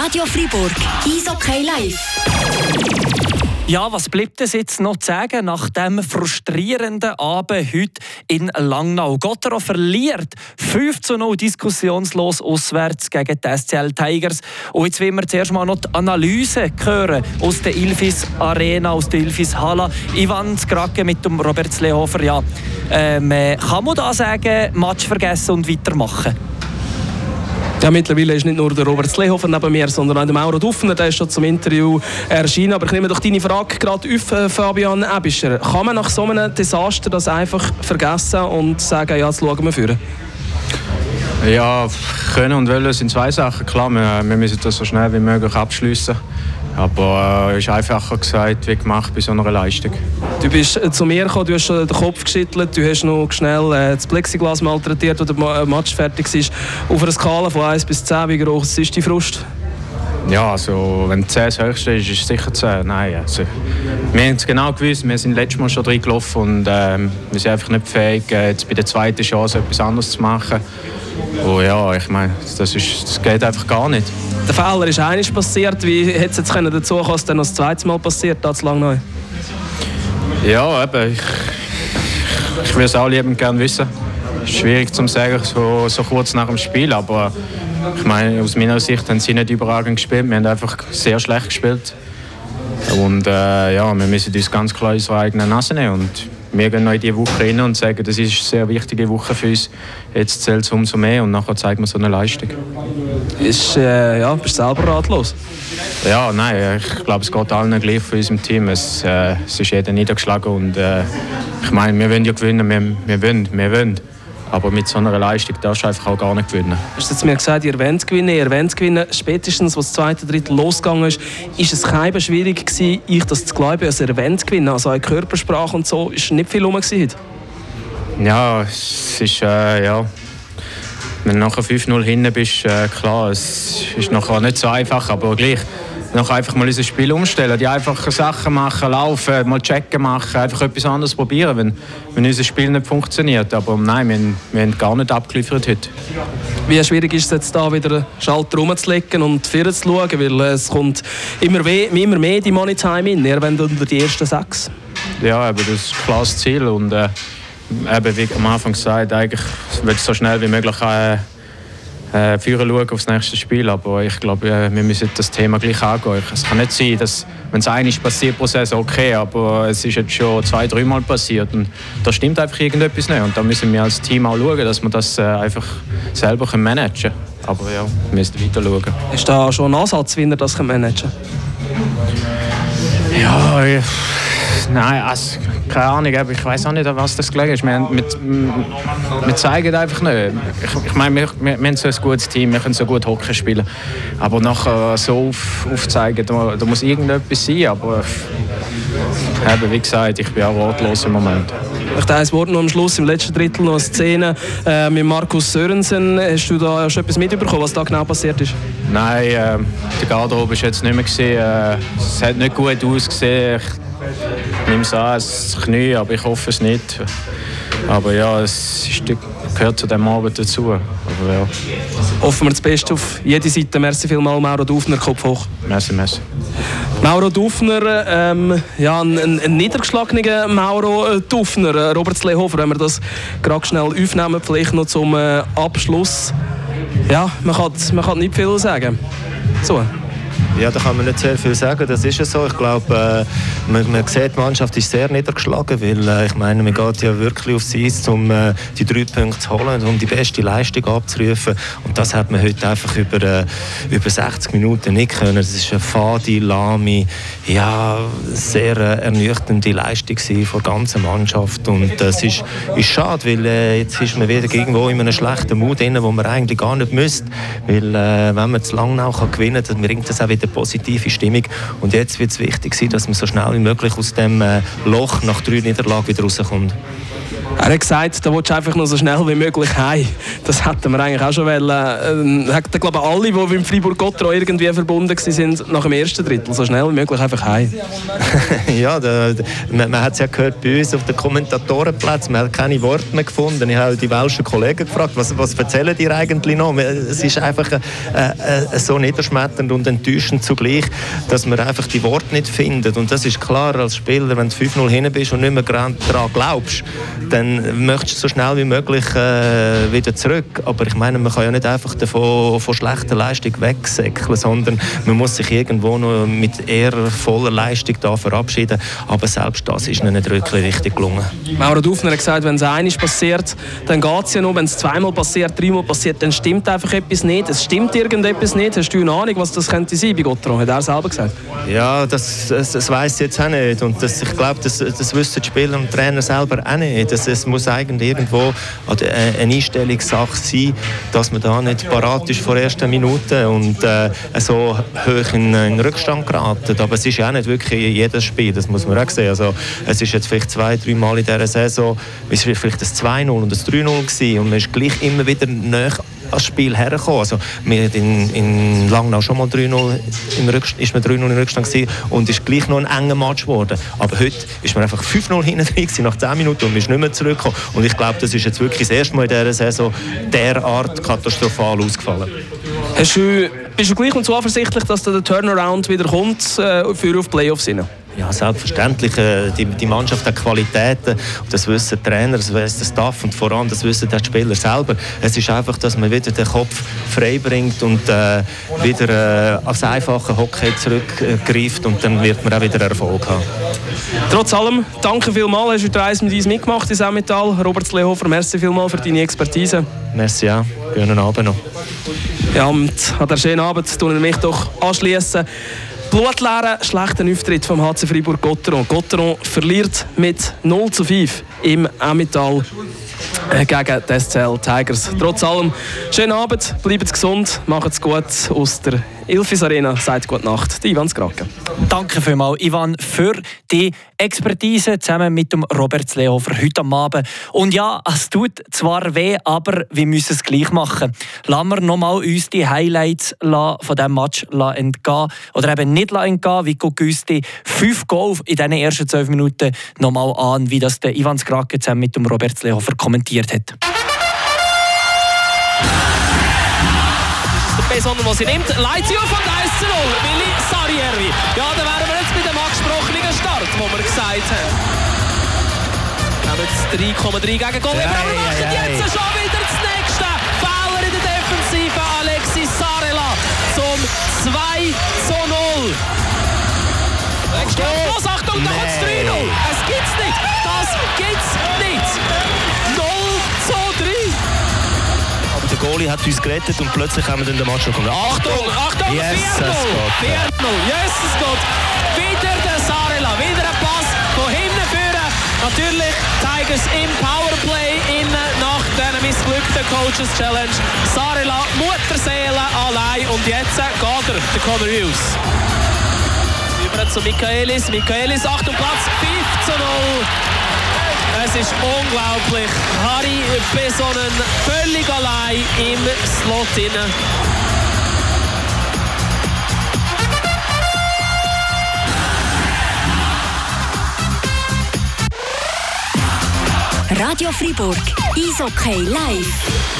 Radio Fribourg, Eishockey live. Ja, was bleibt es jetzt noch zu sagen nach dem frustrierenden Abend heute in Langnau? Gottero verliert 5 zu 0 diskussionslos auswärts gegen die SCL Tigers. Und jetzt wollen wir zuerst mal noch die Analyse hören aus der Ilfis Arena, aus der Ilfis Halle. Ivan Skrake mit dem Robert Slehofer. Ja, ähm, äh, kann man da sagen, Match vergessen und weitermachen? Ja, mittlerweile ist nicht nur der Robert Slehofen neben mir, sondern auch der Mauro Duffner, der ist schon zum Interview erschienen. Aber ich nehme doch deine Frage gerade auf, äh, Fabian Ebischer. Kann man nach so einem Desaster das einfach vergessen und sagen, ja, jetzt schauen wir führen? Ja, können und wollen sind zwei Sachen. Klar, wir, wir müssen das so schnell wie möglich abschließen. Aber es äh, ist einfacher gesagt wie gemacht bei so einer Leistung. Du bist äh, zu mir gekommen, du hast den Kopf geschüttelt, du hast noch schnell äh, das Plexiglas malträtiert, als der Match fertig ist. Auf einer Skala von 1 bis 10, wie groß ist die Frust? Ja, also wenn 10 das höchste ist, ist es sicher 10. Nein, also, wir haben es genau gewusst, wir sind letztes Mal schon drin gelaufen und äh, wir sind einfach nicht fähig, jetzt bei der zweiten Chance etwas anderes zu machen. Und ja, ich meine, das, das geht einfach gar nicht. Der Fehler ist einiges passiert. Wie hätte es jetzt dazu kommen dass dann noch das zweite Mal passiert, da zu lang neu? Ja, eben. Ich, ich würde es auch liebend gerne wissen. Schwierig zu sagen, so, so kurz nach dem Spiel, aber ich meine, aus meiner Sicht haben sie nicht überragend gespielt. Wir haben einfach sehr schlecht gespielt. Und äh, ja, wir müssen uns ganz klar unsere eigenen Nase nehmen. Und wir gehen noch in diese Woche rein und sagen, das ist eine sehr wichtige Woche für uns. Jetzt zählt es umso mehr und nachher zeigen wir so eine Leistung. Ist, äh, ja, bist du selber ratlos? Ja, nein, ich glaube, es geht allen gleich für unserem Team. Es, äh, es ist jeder niedergeschlagen und äh, ich meine, wir wollen ja gewinnen, wir, wir wollen, wir wollen. Aber mit so einer Leistung darfst du einfach auch gar nicht gewinnen. Du hast jetzt mir gesagt, ihr wollt gewinnen, ihr wollt gewinnen. Spätestens, als das zweite Drittel losgegangen ist, ist es keinem schwierig gewesen, ich das zu glauben, dass ihr wollt gewinnen. Also eine Körpersprache und so ist nicht viel rum gewesen. Ja, es ist, äh, ja... Wenn du nachher 5-0 hinten bist, äh, klar, es ist nachher nicht so einfach, aber gleich noch einfach mal unser Spiel umstellen, die einfachen Sachen machen, laufen, mal checken machen, einfach etwas anderes probieren, wenn, wenn unser Spiel nicht funktioniert. Aber nein, wir, haben, wir haben gar nicht abgeliefert heute. Wie schwierig ist es jetzt da wieder einen Schalter rumzulegen und vorne zu schauen, weil es kommt immer, weh, immer mehr die Money Time in, ihr wollt unter die ersten sechs. Ja, aber das ist ein klares Ziel und äh, eben, wie am Anfang gesagt, eigentlich will ich so schnell wie möglich äh, äh, führen schauen aufs nächste Spiel. Aber ich glaube, äh, wir müssen das Thema gleich angehen. Es kann nicht sein, dass, wenn es einmal passiert pro Saison, okay, aber es ist jetzt schon zwei, dreimal passiert und da stimmt einfach irgendetwas nicht. Und da müssen wir als Team auch schauen, dass wir das äh, einfach selber managen können. Aber ja, wir müssen weiter schauen. Ist da schon ein Ansatz, wie ihr das managen Ja, ich Nein, also, keine Ahnung, ich weiß auch nicht, an was das gelegen ist. Wir, wir, wir zeigen einfach nicht. Ich, ich meine, wir, wir, wir haben so ein gutes Team, wir können so gut Hockey spielen. Aber nachher so auf, aufzeigen, da, da muss irgendetwas sein. Aber eben, wie gesagt, ich bin auch ratlos im Moment. Vielleicht ein Wort noch am Schluss, im letzten Drittel noch eine Szene äh, mit Markus Sörensen. Hast du da schon etwas mitbekommen, was da genau passiert ist? Nein, äh, der Garderobe war jetzt nicht mehr. Gesehen. Äh, es hat nicht gut ausgesehen. Ich, nehme es an, das Knie, aber ich hoffe es nicht. Aber ja, es ist, gehört zu diesem Abend dazu. Aber ja. Hoffen wir das Beste auf jede Seite. Merci vielmals, Mauro Dufner, Kopf hoch. Merci, merci. Mauro Dufner, ähm, ja, ein, ein niedergeschlagener Mauro äh, Dufner. Äh, Robert Slehofer, wenn wir das gerade schnell aufnehmen, vielleicht noch zum äh, Abschluss. Ja, man kann, man kann nicht viel sagen. So. Ja, da kann man nicht sehr viel sagen, das ist ja so. Ich glaube, äh, man, man sieht, die Mannschaft ist sehr niedergeschlagen, weil äh, ich meine, man geht ja wirklich aufs Eis, um äh, die drei Punkte zu holen, um die beste Leistung abzurufen. Und das hat man heute einfach über, äh, über 60 Minuten nicht können. Das ist eine fade, lahme, ja, sehr äh, ernüchternde Leistung von der ganzen Mannschaft. Und das ist, ist schade, weil äh, jetzt ist man wieder irgendwo in einem schlechten Mut drin, wo man eigentlich gar nicht müsste. Weil wenn man zu Langnau kann gewinnen kann, dann bringt das auch wieder eine positive Stimmung. Und jetzt wird es wichtig sein, dass man so schnell wie möglich aus dem äh, Loch nach drei Niederlagen wieder rauskommt. Er hat gesagt, da willst du einfach noch so schnell wie möglich heim. Das hätten wir eigentlich auch schon wollen. Ähm, hätten, glaube alle, die mit Fribourg-Gotteron irgendwie verbunden waren, nach dem ersten Drittel so schnell wie möglich einfach heim. ja, da, man, man hat es ja gehört bei uns auf den Kommentatorenplätzen. Man hat keine Worte mehr gefunden. Ich habe die welschen Kollegen gefragt, was, was erzählen die eigentlich noch? Es ist einfach äh, äh, so niederschmetternd und enttäuschend zugleich, dass man einfach die Worte nicht findet. Und das ist klar als Spieler, wenn du 5-0 hin bist und nicht mehr daran glaubst, dann möchtest du so schnell wie möglich äh, wieder zurück. Aber ich meine, man kann ja nicht einfach davon, von schlechter Leistung wegsäckeln, sondern man muss sich irgendwo noch mit eher voller Leistung da verabschieden. Aber selbst das ist nicht wirklich richtig gelungen. Mauro Dufner hat gesagt, wenn es einmal passiert, dann geht es ja noch. Wenn es zweimal passiert, dreimal passiert, dann stimmt einfach etwas nicht. Es stimmt irgendetwas nicht. Hast du eine Ahnung, was das könnte sein bei Gottro? Hat er selber gesagt? Ja, das, das, das weiß ich jetzt auch nicht. Und das, ich glaube, das, das wissen die Spieler und Trainer selber auch nicht. Das, es muss eigentlich irgendwo eine Einstellungssache sein, dass man da nicht parat ist vor der ersten Minute und äh, so hoch in, in Rückstand geraten. Aber es ist ja auch nicht wirklich jedes Spiel, das muss man auch sehen. Also, es ist jetzt vielleicht zwei, drei Mal in dieser Saison, es war vielleicht das 2-0 und das 3-0 gewesen und man ist gleich immer wieder näher ans Spiel hergekommen. Also, wir in, in Langnau schon mal 3-0 im Rückstand, ist man 3-0 im Rückstand gewesen und ist gleich noch ein enger Match geworden. Aber heute ist man einfach 5-0 hinten drin nach 10 Minuten und man ist nicht mehr zurückgekommen. Und ich glaube, das ist jetzt wirklich das erste Mal in dieser Saison derart katastrophal ausgefallen. Hast du, bist du gleich und zuversichtlich, dass der Turnaround wieder kommt äh, für auf Playoffs? Hin? Ja, selbstverständlich. Äh, die, die Mannschaft hat Qualitäten. Das wissen die Trainer, das wissen der Staff und vor allem das wissen die Spieler selber. Es ist einfach, dass man wieder den Kopf frei bringt und äh, wieder äh, aufs einfache Hockey zurückgreift und dann wird man auch wieder Erfolg haben. Trotz allem, danke vielmals. Hast du die Reise mit uns mitgemacht in Semmetal. Robert Slehofer, merci vielmals für deine Expertise. Merci auch. Schönen Abend noch. Ja, und an der schönen Abend tun wir mich doch anschließen. Blutleeren, schlechter Auftritt vom HC Freiburg Gotteron. Gotteron verliert mit 0 zu 5 im Emmental äh, gegen die SCL Tigers. Trotz allem, schönen Abend, bleibt gesund, macht es gut aus der Ilfis Arena. Seid gute Nacht, die Ivan Skrake. Danke vielmals, Ivan, für die Expertise zusammen mit dem Robert Lehofer heute am Abend. Und ja, es tut zwar weh, aber wir müssen es gleich machen. Lassen wir nochmal uns die Highlights von diesem Match entgehen. Oder eben nicht entgehen, wie Güsti fünf Goal in diesen ersten zwölf Minuten nochmal an, wie das der Ivan Skrake zusammen mit dem Robert Lehofer kommentiert hat. sondern was sie nimmt. Leitzio von 1 zu 0. Willi Sarrieri. Ja, da wären wir jetzt bei dem angesprochenen Start, wo wir gesagt haben. Wir haben jetzt 3,3 gegen Goal. Ja, aber wir machen jetzt schon wieder das nächste. Fehler in der Defensive. Alexis Sarela zum 2 zu 0. Los, Achtung, da kommt es 3-0. Es gibt's nicht. Das Goalie hat uns gerettet und plötzlich haben wir dann den Match gewonnen. Achtung, Achtung, 4-0! Yes, 4-0, Jesus Gott! Wieder der Sarela, wieder ein Pass von hinten führen. Natürlich Tigers im Powerplay innen nach dieser missglückten Coaches Challenge. Sarela, Mutterseele allein und jetzt geht er, der Connor Hughes. Über zu Michaelis, Michaelis, Achtung, Platz 5 zu 0. Es ist unglaublich. Harry Besonnen völlig allein im Slot inne. Radio Fribourg, Eishockey live.